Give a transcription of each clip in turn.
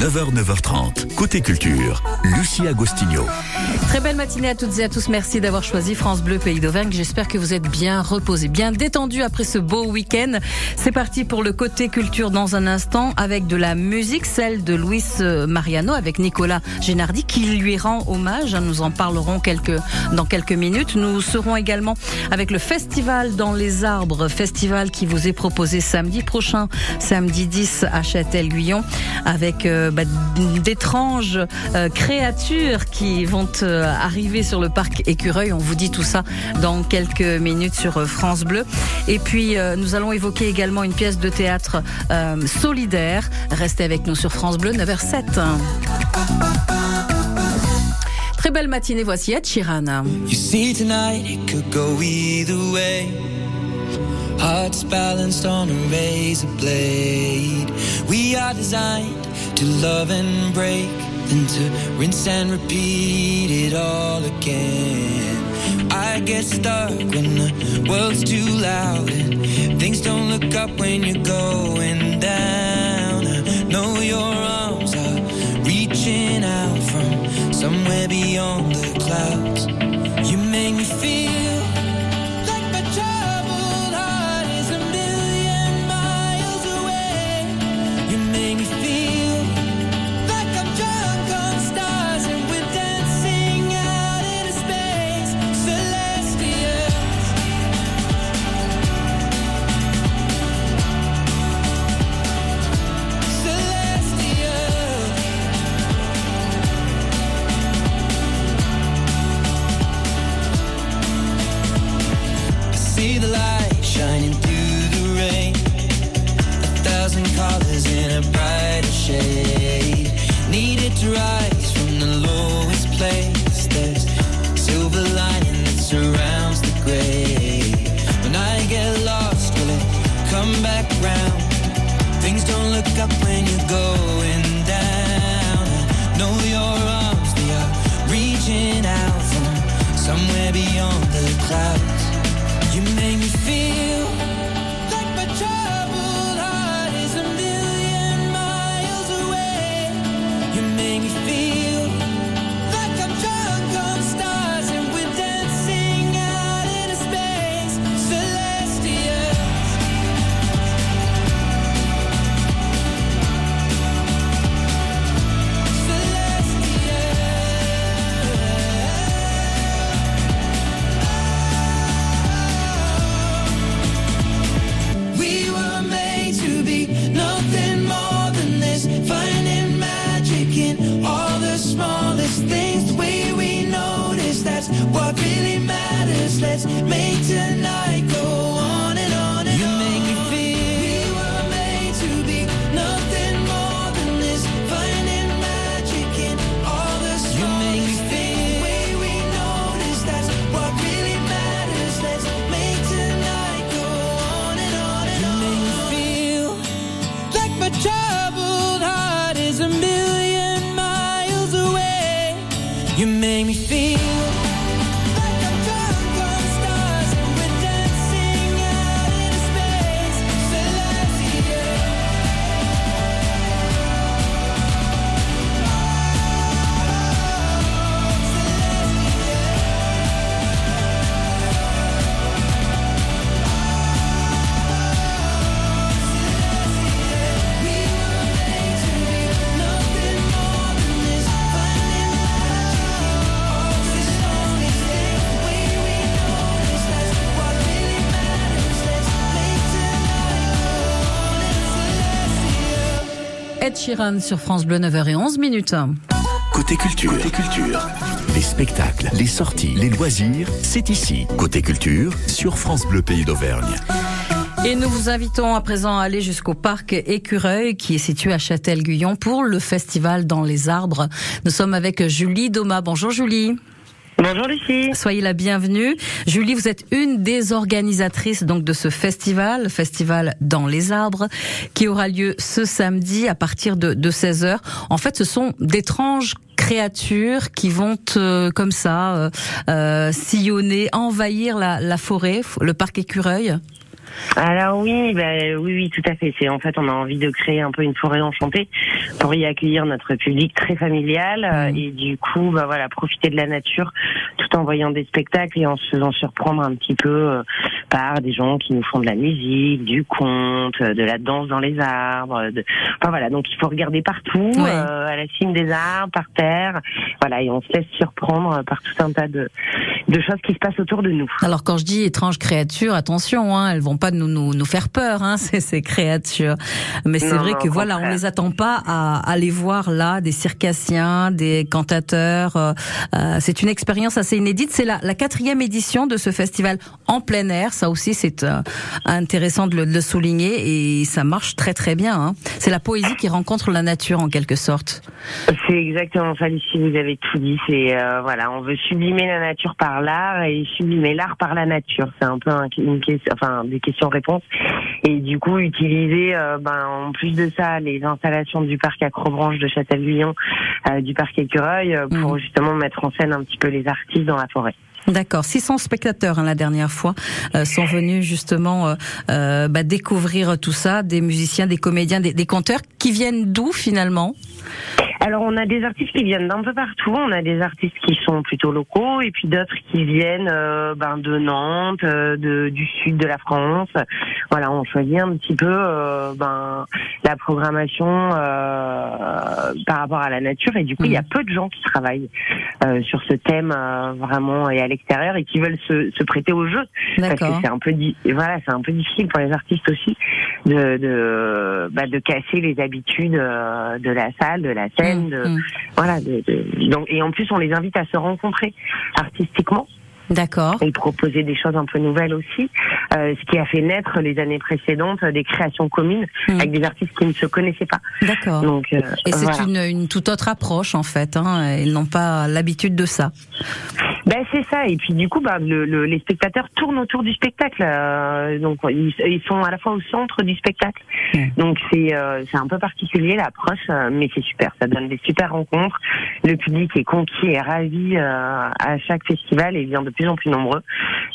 9h, 9h30. Côté culture, Lucie Agostinho. Très belle matinée à toutes et à tous. Merci d'avoir choisi France Bleu Pays d'Auvergne. J'espère que vous êtes bien reposés, bien détendus après ce beau week-end. C'est parti pour le côté culture dans un instant avec de la musique, celle de Luis euh, Mariano avec Nicolas Génardi qui lui rend hommage. Nous en parlerons quelques, dans quelques minutes. Nous serons également avec le festival dans les arbres, festival qui vous est proposé samedi prochain, samedi 10 à Châtel-Guyon avec euh, bah, d'étranges euh, créatures qui vont euh, arriver sur le parc Écureuil. On vous dit tout ça dans quelques minutes sur France Bleu. Et puis nous allons évoquer également une pièce de théâtre solidaire. Restez avec nous sur France Bleu 9h07. Très belle matinée, voici Ed Sheeran. You see tonight it could go either way. Hearts balanced on a razor blade. We are designed to love and break, then to rinse and repeat it all again. I get stuck when the world's too loud and things don't look up when you're going down. I know your somewhere beyond the clouds. You make me feel you make me feel we were made to be nothing more than this divine magic in all this you make me feel we know that's what really matters. Let me tonight go on. And on you make me feel Sheeran sur France Bleu 9h11 minutes. Côté culture, Côté culture. Les spectacles, les sorties, les loisirs, c'est ici. Côté culture, sur France Bleu Pays d'Auvergne. Et nous vous invitons à présent à aller jusqu'au parc Écureuil qui est situé à Châtel-Guyon pour le festival dans les arbres. Nous sommes avec Julie Doma. Bonjour Julie. Bonjour Lucie. Soyez la bienvenue. Julie, vous êtes une des organisatrices donc de ce festival, festival dans les arbres, qui aura lieu ce samedi à partir de, de 16h. En fait, ce sont d'étranges créatures qui vont comme ça euh, euh, sillonner, envahir la forêt, le parc Écureuil. Alors oui, bah, oui, oui, tout à fait. C'est en fait, on a envie de créer un peu une forêt enchantée pour y accueillir notre public très familial euh, Mm. et du coup, bah voilà, profiter de la nature tout en voyant des spectacles et en se faisant surprendre un petit peu euh, par des gens qui nous font de la musique, du conte, euh, de la danse dans les arbres. De... Enfin voilà, donc il faut regarder partout, euh, à la cime des arbres, par terre, voilà, et on se laisse surprendre par tout un tas de, de choses qui se passent autour de nous. Alors quand je dis étranges créatures, attention, hein, elles vont pas nous, nous, nous faire peur, hein, ces, ces créatures. Mais c'est vrai que voilà, on les attend pas à aller voir là des circassiens, des cantateurs. euh, euh, c'est une expérience assez inédite. C'est la, la quatrième édition de ce festival en plein air. Ça aussi, c'est euh, intéressant de le, de le souligner et ça marche très très bien. hein. C'est la poésie qui rencontre la nature en quelque sorte. C'est exactement ça, Lucie, vous avez tout dit. C'est euh, voilà, on veut sublimer la nature par l'art et sublimer l'art par la nature. C'est un peu un- une question, enfin des questions-réponses. Et du coup, utiliser, euh, ben en plus de ça, les installations du parc Acrobranche de Châtel-Guyon, euh, du parc Écureuil, euh, pour Mhm. justement mettre en scène un petit peu les artistes dans la forêt. D'accord, 600 spectateurs hein, la dernière fois euh, sont venus justement euh, euh, bah, découvrir tout ça, des musiciens, des comédiens, des, des conteurs qui viennent d'où finalement? Alors on a des artistes qui viennent d'un peu partout, on a des artistes qui sont plutôt locaux et puis d'autres qui viennent euh, ben, de Nantes, euh, de, du sud de la France. Voilà, on choisit un petit peu euh, ben, la programmation euh, par rapport à la nature. Et du coup il y a peu de gens qui travaillent euh, sur ce thème vraiment et à l'extérieur et qui veulent se, se prêter au jeu parce que c'est un peu di- voilà c'est un peu difficile pour les artistes aussi de de, bah, de casser les habitudes euh, de la salle, de la scène, Mmh, de, mmh. voilà. De, de- donc, et en plus, on les invite à se rencontrer artistiquement D'accord. et proposer des choses un peu nouvelles aussi. Euh, ce qui a fait naître les années précédentes des créations communes Mmh. avec des artistes qui ne se connaissaient pas. D'accord. Donc, euh, Et c'est voilà. une, une toute autre approche en fait. Hein. Ils n'ont pas l'habitude de ça. Ben c'est ça. Et puis du coup, ben, le, le- les spectateurs tournent autour du spectacle. euh, donc ils, ils sont à la fois au centre du spectacle. Donc c'est euh, c'est un peu particulier l'approche, euh, mais c'est super. Ça donne des super rencontres. Le public est conquis et ravi euh, à chaque festival et vient de plus en plus nombreux.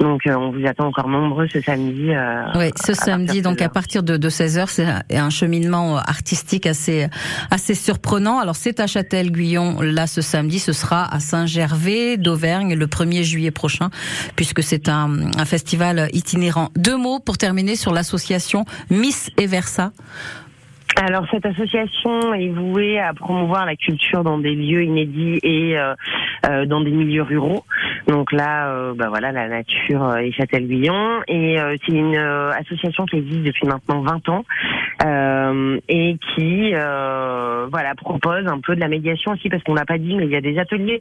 Donc euh, on vous attend encore nombreux ce samedi. euh, Oui, ce samedi, donc à 16 partir de, de 16h, c'est un- un cheminement artistique assez assez surprenant. Alors c'est à Châtel-Guyon, là ce samedi, ce sera à Saint-Gervais d'Auvergne le 1er juillet prochain, puisque c'est un, un festival itinérant. Deux mots pour terminer sur l'association Miss et Versa. Alors cette association est vouée à promouvoir la culture dans des lieux inédits et euh, euh, dans des milieux ruraux. Donc là, euh, bah voilà, la nature euh, et Châtel-Guyon. Et euh, c'est une euh, association qui existe depuis maintenant 20 ans euh, et qui euh, voilà propose un peu de la médiation aussi parce qu'on l'a pas dit, mais il y a des ateliers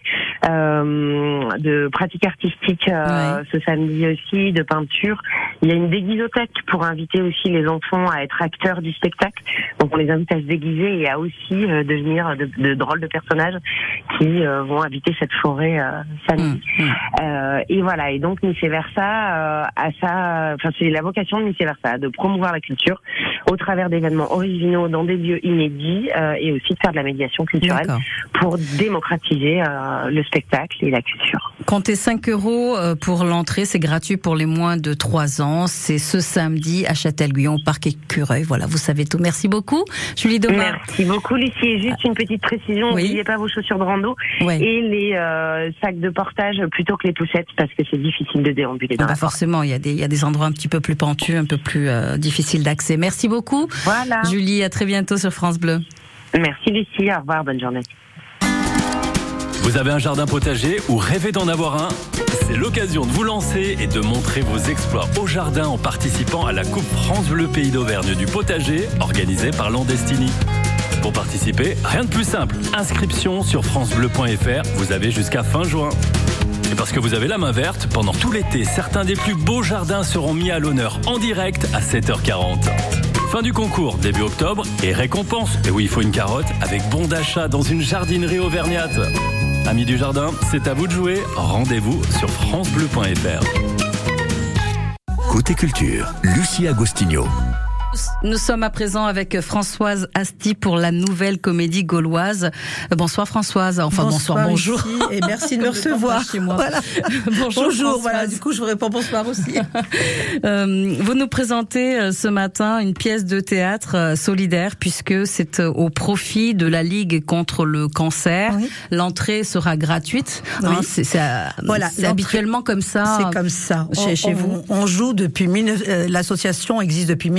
euh, de pratique artistique euh, Ouais. ce samedi aussi, de peinture. Il y a une déguisothèque pour inviter aussi les enfants à être acteurs du spectacle. Donc on les invite à se déguiser et à aussi euh, devenir de, de drôles de personnages qui euh, vont habiter cette forêt euh, samedi. Hum. Euh, et voilà, et donc et Versa, à ça, enfin c'est la vocation de et Versa, de promouvoir la culture au travers d'événements originaux dans des lieux inédits et aussi de faire de la médiation culturelle pour démocratiser le spectacle et la culture. Comptez 5 euros pour l'entrée, c'est gratuit pour les moins de 3 ans. C'est ce samedi à Châtel-Guyon, au parc Écureuil. Voilà, vous savez tout. Merci beaucoup, Julie Domar. Merci beaucoup Lucie. Et juste une petite précision, Oui. n'oubliez pas vos chaussures de rando Ouais. et les euh, sacs de portage plutôt que les poussettes parce que c'est difficile de déambuler dans Ah bah forcément, il y, a des, il y a des endroits un petit peu plus pentus, un peu plus euh, difficiles d'accès. Merci beaucoup. Voilà. Julie, à très bientôt sur France Bleu. Merci Lucie. Au revoir. Bonne journée. Vous avez un jardin potager ou rêvez d'en avoir un? C'est l'occasion de vous lancer et de montrer vos exploits au jardin en participant à la Coupe France Bleu Pays d'Auvergne du potager organisée par Landestini. Pour participer, rien de plus simple. Inscription sur francebleu.fr, vous avez jusqu'à fin juin. Et parce que vous avez la main verte, pendant tout l'été, certains des plus beaux jardins seront mis à l'honneur en direct à 7h40. Fin du concours, début octobre, et récompense. Et oui, il faut une carotte avec bon d'achat dans une jardinerie auvergnate. Amis du jardin, c'est à vous de jouer. Rendez-vous sur francebleu.fr. Côté culture, Lucie Agostinho. Nous sommes à présent avec Françoise Asti pour la nouvelle comédie gauloise. Euh, bonsoir Françoise. Enfin bonsoir, bonjour. et merci de me recevoir. Chez moi. Voilà. bonjour. Bonjour. Voilà. Du coup, je vous réponds bonsoir aussi. euh, vous nous présentez euh, ce matin une pièce de théâtre euh, solidaire puisque c'est au profit de la Ligue contre le cancer. Oui. L'entrée sera gratuite. Oui. Hein, c'est voilà, habituellement comme ça. C'est comme ça. Chez, on, chez on, vous. On joue depuis l'association existe depuis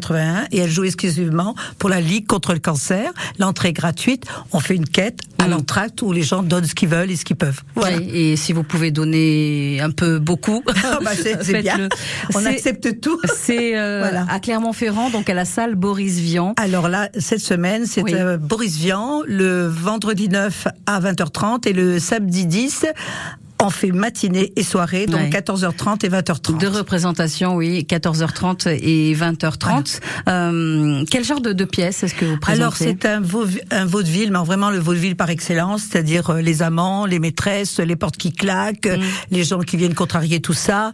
1981 et elle joue exclusivement pour la Ligue contre le cancer. L'entrée est gratuite. On fait une quête à Mm. l'entracte où les gens donnent ce qu'ils veulent et ce qu'ils peuvent. Voilà. Oui, et si vous pouvez donner un peu beaucoup, Ah bah, c'est bien. On accepte tout. C'est euh, Voilà. à Clermont-Ferrand, donc à la salle Boris Vian. Alors là, cette semaine, c'est Oui. euh, Boris Vian, le vendredi 9 à 20h30 et le samedi 10, on fait matinée et soirée, donc Ouais. 14h30 et 20h30. Deux représentations, oui, 14h30 et 20h30. Euh, quel genre de, de pièce est-ce que vous présentez? Alors c'est un, vau- un vaudeville, mais vraiment le vaudeville par excellence, c'est-à-dire euh, les amants, les maîtresses, les portes qui claquent, Mm. les gens qui viennent contrarier tout ça.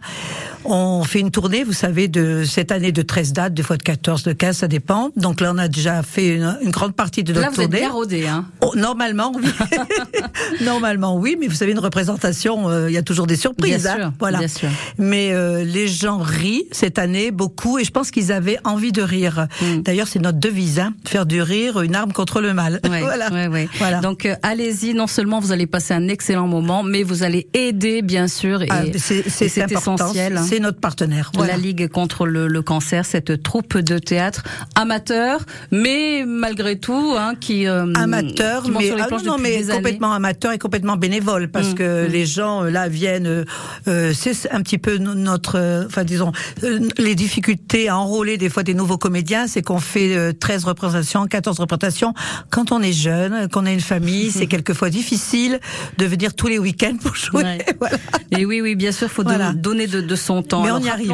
On fait une tournée, vous savez, de cette année de 13 dates, des fois de 14, de 15, ça dépend. Donc là, on a déjà fait une, une grande partie de Là, notre êtes tournée. bien rodé, hein Oh, normalement, oui. normalement, oui, mais vous savez, une représentation, euh, il y a toujours des surprises. Bien hein. sûr, voilà. bien sûr. Mais euh, les gens rient cette année beaucoup, et je pense qu'ils avaient envie de rire. Mm. D'ailleurs, c'est notre devise, hein, faire du rire une arme contre le mal. Ouais, voilà. ouais, ouais. Voilà. Donc euh, allez-y, non seulement vous allez passer un excellent moment, mais vous allez aider, bien sûr, et, Ah, c'est essentiel. hein. C'est notre partenaire. Voilà. La Ligue contre le, le cancer, cette troupe de théâtre amateur, mais malgré tout, hein, qui amateur, qui mais ah non, mais complètement amateur et complètement bénévole parce Mm, que mm. les gens euh, là viennent. euh, euh, c'est un petit peu no- notre, euh, enfin disons, euh, les difficultés à enrôler des fois des nouveaux comédiens, c'est qu'on fait euh, 13 représentations, 14 représentations. Quand on est jeune, qu'on a une famille, c'est quelquefois difficile de venir tous les week-ends pour jouer. Ouais. Voilà. Et oui, oui, bien sûr, faut Voilà. donner de, de son temps. Mais on y arrive.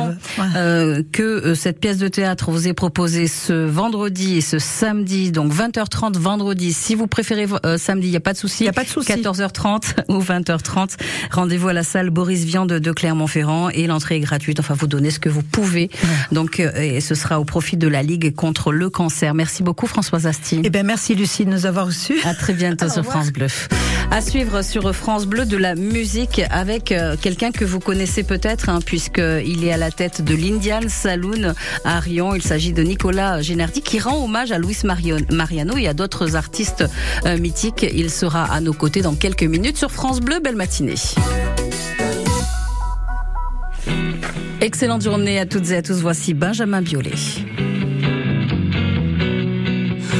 euh, que euh, cette pièce de théâtre vous est proposée ce vendredi et ce samedi, donc 20h30 vendredi. Si vous préférez euh, samedi, il n'y a pas de souci. Y a pas de souci. 14h30 ou 20h30. Rendez-vous à la salle Boris Vian de, de Clermont-Ferrand et l'entrée est gratuite. Enfin, vous donnez ce que vous pouvez. Donc, euh, et ce sera au profit de la Ligue contre le cancer. Merci beaucoup, Françoise Asti. Eh ben merci Lucie de nous avoir reçus. À très bientôt sur. France Bleu. À suivre sur France Bleu de la musique avec euh, quelqu'un que vous connaissez peut-être, hein, puisqu'il est à la tête de l'Indian Saloon à Rion. Il s'agit de Nicolas Génardi qui rend hommage à Luis Mariano et à d'autres artistes euh, mythiques. Il sera à nos côtés dans quelques minutes sur France Bleu. Belle matinée. Excellente journée à toutes et à tous. Voici Benjamin Biolay.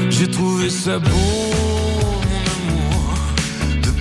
J'ai trouvé ça beau,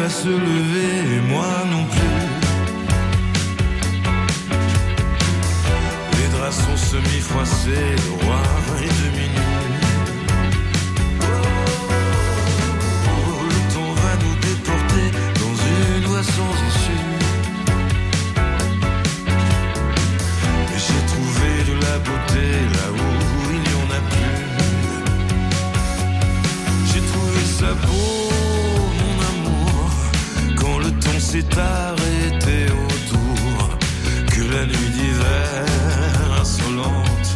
va se lever et moi non plus. Les draps sont semi-froissés, le roi est demi s'est arrêté autour, que la nuit d'hiver insolente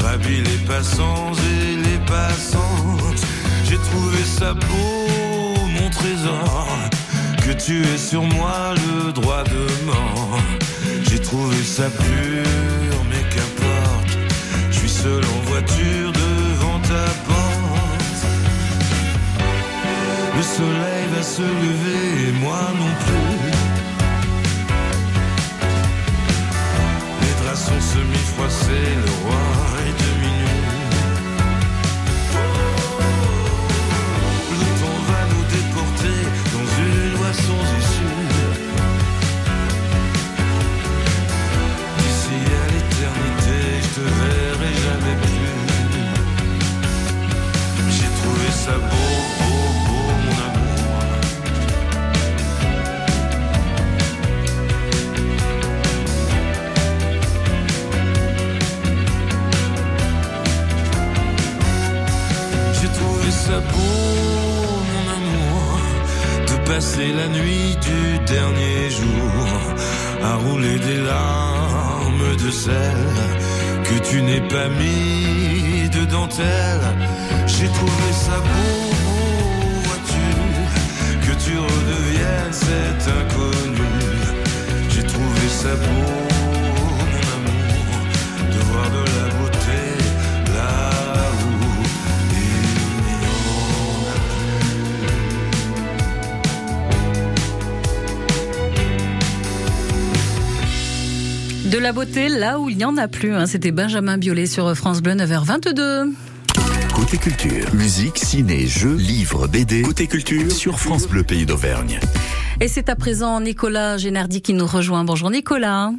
ravit les passants et les passantes. J'ai trouvé ça beau, mon trésor, que tu es sur moi le droit de mort. J'ai trouvé ça pur, mais qu'importe, je suis seul en voiture devant ta soleil va se lever et moi non plus. Les draps sont semi-froissés, le roi est demi sa peau, mon amour, de passer la nuit du dernier jour à rouler des larmes de sel que tu n'es pas mis de dentelle. J'ai trouvé sa peau, vois-tu, que tu redeviennes cet inconnu. J'ai trouvé sa peau, mon amour, de voir de la De la beauté là où il n'y en a plus. hein. C'était Benjamin Biolay sur France Bleu 9h22. Côté culture, musique, ciné, jeux, livres, BD. Côté culture sur France Bleu Pays d'Auvergne. Et c'est à présent Nicolas Génardi qui nous rejoint. Bonjour Nicolas.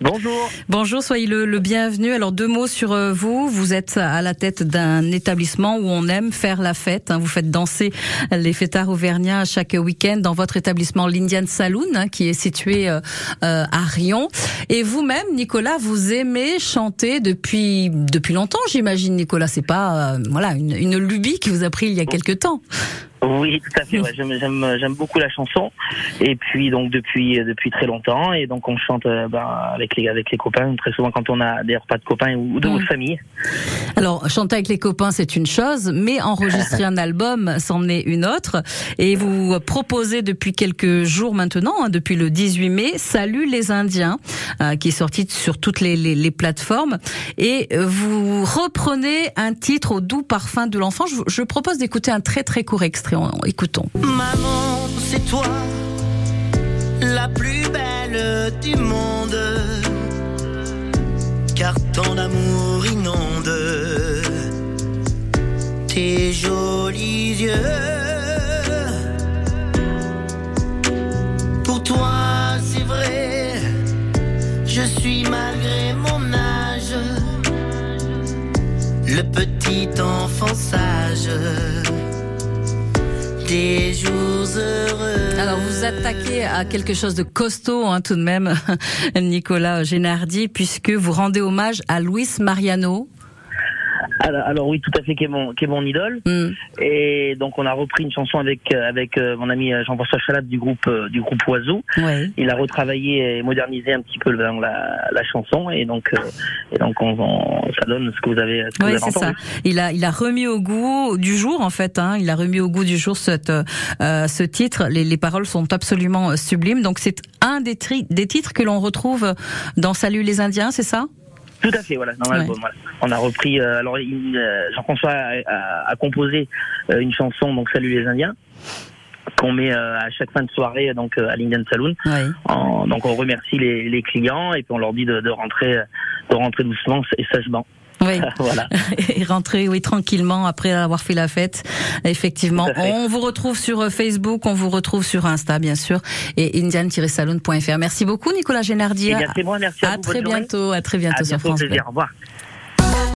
Bonjour. Bonjour, soyez le, le bienvenu. Alors deux mots sur euh, vous. Vous êtes à la tête d'un établissement où on aime faire la fête. hein. Vous faites danser les fêtards auvergnats chaque week-end dans votre établissement l'Indian Saloon, hein, qui est situé euh, euh, à Rion. Et vous-même, Nicolas, vous aimez chanter depuis depuis longtemps, j'imagine. Nicolas, c'est pas euh, voilà une, une lubie qui vous a pris il y a quelque temps. Oui, tout à fait. ouais. J'aime, beaucoup la chanson. Et puis donc depuis depuis très longtemps. Et donc on chante euh, ben, avec les avec les copains très souvent quand on a des repas de copains ou de Mm. famille. Alors, chanter avec les copains, c'est une chose, mais enregistrer un album, c'en est une autre. Et vous proposez depuis quelques jours maintenant, hein, depuis le 18 mai, Salut les Indiens, euh, qui est sorti sur toutes les, les- les plateformes. Et vous reprenez un titre au doux parfum de l'enfant. Je, je propose d'écouter un très très court extrait. Maman, c'est toi, la plus belle du monde. Car ton amour inonde tes jolis yeux. Pour toi, c'est vrai, je suis malgré mon âge, le petit enfant sage Alors vous vous attaquez à quelque chose de costaud hein, tout de même, Nicolas Génardi, puisque vous rendez hommage à Luis Mariano. Alors, alors oui, tout à fait, qui est mon qui est mon idole. Hmm. Et donc on a repris une chanson avec euh, avec euh, mon ami euh, Jean-François Chalat du groupe du groupe Oiseau. Ouais. Il a retravaillé et modernisé un petit peu la, la chanson et donc et donc on, on- ça donne ce que vous avez ce que Oui, vous avez c'est ça. entendu. Il a, il a remis au goût du jour, en fait. Hein, il a remis au goût du jour cette, euh, ce titre. Les, les paroles sont absolument sublimes. Donc c'est un des, tri- des titres que l'on retrouve dans Salut les Indiens, c'est ça? Tout à fait, voilà, dans Ouais. l'album. Voilà. On a repris. euh, alors, euh, Jean-François a, a- a composé euh, une chanson, donc Salut les Indiens, qu'on met euh, à chaque fin de soirée, donc à l'Indian Saloon. En- donc, on remercie les, les clients et puis on leur dit de, de rentrer, de rentrer doucement et sagement. Oui. voilà. Et rentrer, oui, tranquillement après avoir fait la fête. Effectivement. Fait. On vous retrouve sur euh, Facebook, on vous retrouve sur Insta, bien sûr, et indian-saloon.fr. Merci beaucoup, Nicolas Génardi. Eh c'est moi, merci à À vous. très journée. bientôt, à très bientôt À sur bientôt, France plaisir. Au revoir.